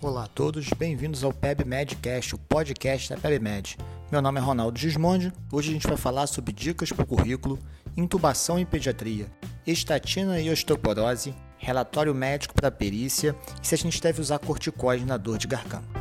Olá a todos, bem-vindos ao PebMedCast, o podcast da PebMed. Meu nome é Ronaldo Gismondi. Hoje a gente vai falar sobre dicas para o currículo, intubação em pediatria, estatina e osteoporose, relatório médico para perícia e se a gente deve usar corticoide na dor de garganta.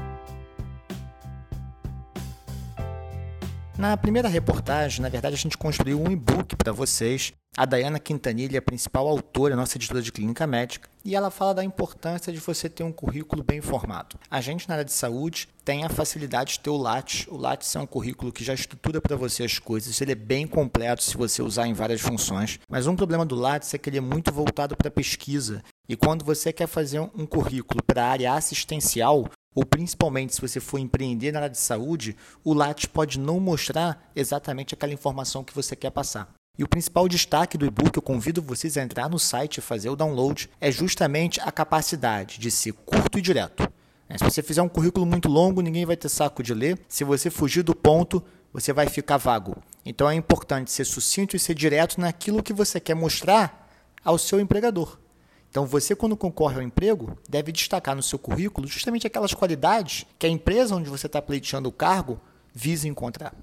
Na primeira reportagem, na verdade, a gente construiu um e-book para vocês. A Dayana Quintanilha é a principal autora, nossa editora de clínica médica, e ela fala da importância de você ter um currículo bem formado. A gente, na área de saúde, tem a facilidade de ter o Lattes. O Lattes é um currículo que já estrutura para você as coisas, ele é bem completo se você usar em várias funções. Mas um problema do Lattes é que ele é muito voltado para pesquisa. E quando você quer fazer um currículo para a área assistencial, ou principalmente se você for empreender na área de saúde, o Lattes pode não mostrar exatamente aquela informação que você quer passar. E o principal destaque do e-book, eu convido vocês a entrar no site e fazer o download, é justamente a capacidade de ser curto e direto. É, se você fizer um currículo muito longo, ninguém vai ter saco de ler. Se você fugir do ponto, você vai ficar vago. Então é importante ser sucinto e ser direto naquilo que você quer mostrar ao seu empregador. Então, você, quando concorre ao emprego, deve destacar no seu currículo justamente aquelas qualidades que a empresa onde você está pleiteando o cargo visa encontrar.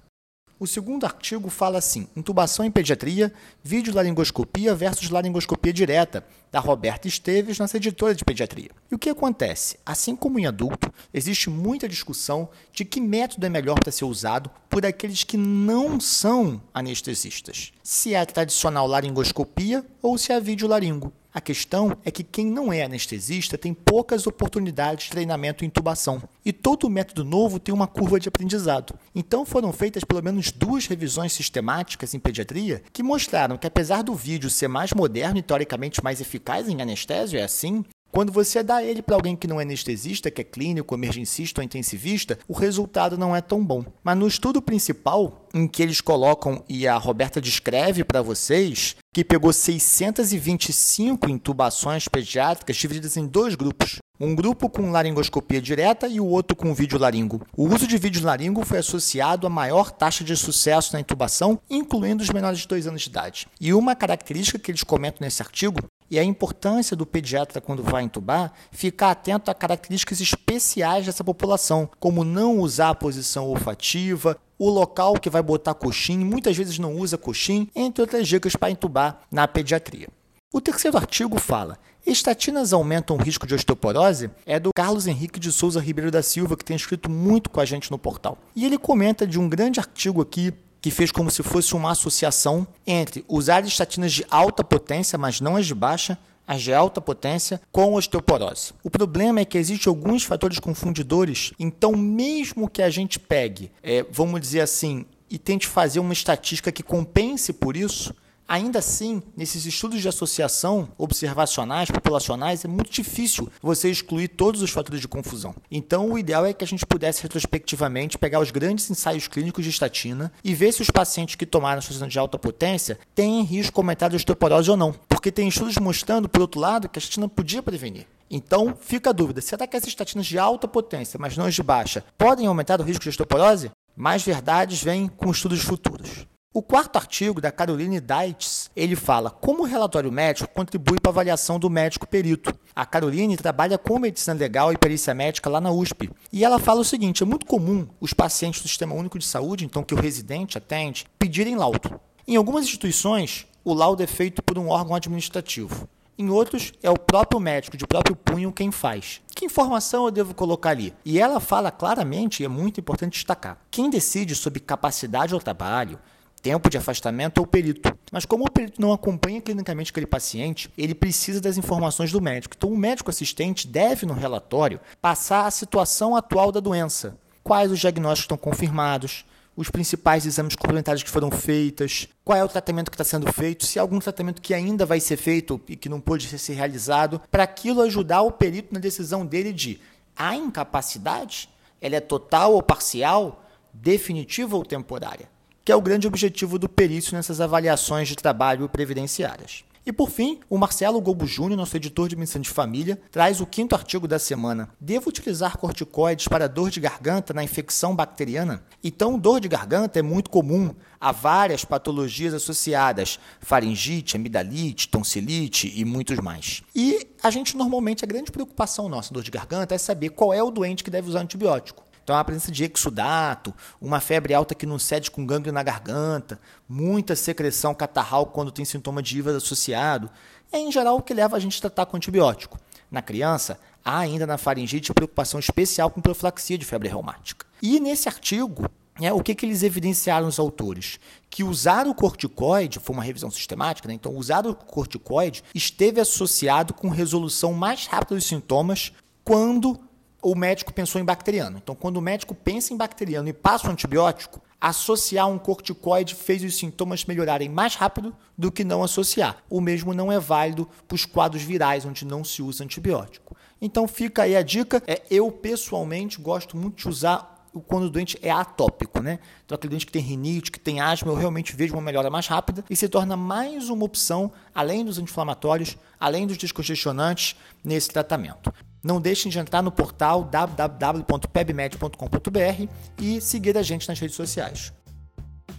O segundo artigo fala assim: intubação em pediatria, videolaringoscopia versus laringoscopia direta, da Roberta Esteves, nossa editora de pediatria. E o que acontece? Assim como em adulto, existe muita discussão de que método é melhor para ser usado por aqueles que não são anestesistas. Se é a tradicional laringoscopia ou se é a videolaringo. A questão é que quem não é anestesista tem poucas oportunidades de treinamento em intubação. E todo método novo tem uma curva de aprendizado. Então foram feitas pelo menos duas revisões sistemáticas em pediatria que mostraram que apesar do vídeo ser mais moderno e teoricamente mais eficaz em anestésio, é assim, quando você dá ele para alguém que não é anestesista, que é clínico, emergencista ou intensivista, o resultado não é tão bom. Mas no estudo principal, em que eles colocam, e a Roberta descreve para vocês, que pegou 625 intubações pediátricas divididas em dois grupos. Um grupo com laringoscopia direta e o outro com vídeo laringo. O uso de vídeo laringo foi associado a maior taxa de sucesso na intubação, incluindo os menores de 2 anos de idade. E uma característica que eles comentam nesse artigo e a importância do pediatra, quando vai entubar, ficar atento a características especiais dessa população, como não usar a posição olfativa, o local que vai botar coxim, muitas vezes não usa coxim, entre outras dicas para entubar na pediatria. O terceiro artigo fala: estatinas aumentam o risco de osteoporose? É do Carlos Henrique de Souza Ribeiro da Silva, que tem escrito muito com a gente no portal. E ele comenta de um grande artigo aqui que fez como se fosse uma associação entre usar estatinas de alta potência, mas não as de baixa, as de alta potência com osteoporose. O problema é que existem alguns fatores confundidores, então mesmo que a gente pegue, é, vamos dizer assim, e tente fazer uma estatística que compense por isso, Ainda assim, nesses estudos de associação observacionais, populacionais, é muito difícil você excluir todos os fatores de confusão. Então, o ideal é que a gente pudesse retrospectivamente pegar os grandes ensaios clínicos de estatina e ver se os pacientes que tomaram estatina de alta potência têm risco aumentado de osteoporose ou não. Porque tem estudos mostrando, por outro lado, que a estatina podia prevenir. Então, fica a dúvida: será que essas estatinas de alta potência, mas não as de baixa, podem aumentar o risco de osteoporose? Mais verdades vêm com estudos futuros. O quarto artigo da Caroline Deitz, ele fala como o relatório médico contribui para a avaliação do médico perito. A Caroline trabalha com medicina legal e perícia médica lá na USP. E ela fala o seguinte: é muito comum os pacientes do Sistema Único de Saúde, então que o residente atende, pedirem laudo. Em algumas instituições, o laudo é feito por um órgão administrativo. Em outros, é o próprio médico, de próprio punho, quem faz. Que informação eu devo colocar ali? E ela fala claramente, e é muito importante destacar: quem decide sobre capacidade ao trabalho, tempo de afastamento ou perito. Mas como o perito não acompanha clinicamente aquele paciente, ele precisa das informações do médico. Então o médico assistente deve no relatório passar a situação atual da doença. Quais os diagnósticos estão confirmados, os principais exames complementares que foram feitos, qual é o tratamento que está sendo feito, se há algum tratamento que ainda vai ser feito e que não pôde ser realizado, para aquilo ajudar o perito na decisão dele de a incapacidade, ela é total ou parcial, definitiva ou temporária que é o grande objetivo do perício nessas avaliações de trabalho previdenciárias. E por fim, o Marcelo Gobo Júnior, nosso editor de medicina de família, traz o quinto artigo da semana. Devo utilizar corticoides para dor de garganta na infecção bacteriana? Então, dor de garganta é muito comum. Há várias patologias associadas: faringite, amidalite, tonsilite e muitos mais. E a gente normalmente, a grande preocupação nossa, dor de garganta, é saber qual é o doente que deve usar antibiótico. Então, a presença de exudato, uma febre alta que não cede com gânglio na garganta, muita secreção catarral quando tem sintoma de IVA associado, é em geral o que leva a gente a tratar com antibiótico. Na criança, há ainda na faringite preocupação especial com profilaxia de febre reumática. E nesse artigo, é, o que, que eles evidenciaram os autores? Que usar o corticoide, foi uma revisão sistemática, né? então usar o corticoide esteve associado com resolução mais rápida dos sintomas quando o médico pensou em bacteriano. Então, quando o médico pensa em bacteriano e passa o antibiótico, associar um corticoide fez os sintomas melhorarem mais rápido do que não associar. O mesmo não é válido para os quadros virais, onde não se usa antibiótico. Então, fica aí a dica. É, eu, pessoalmente, gosto muito de usar quando o doente é atópico, né? Então, aquele doente que tem rinite, que tem asma, eu realmente vejo uma melhora mais rápida e se torna mais uma opção, além dos anti-inflamatórios, além dos descongestionantes, nesse tratamento. Não deixem de entrar no portal www.pebmed.com.br e seguir a gente nas redes sociais.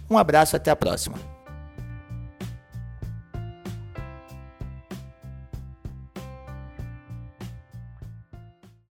Um abraço e até a próxima.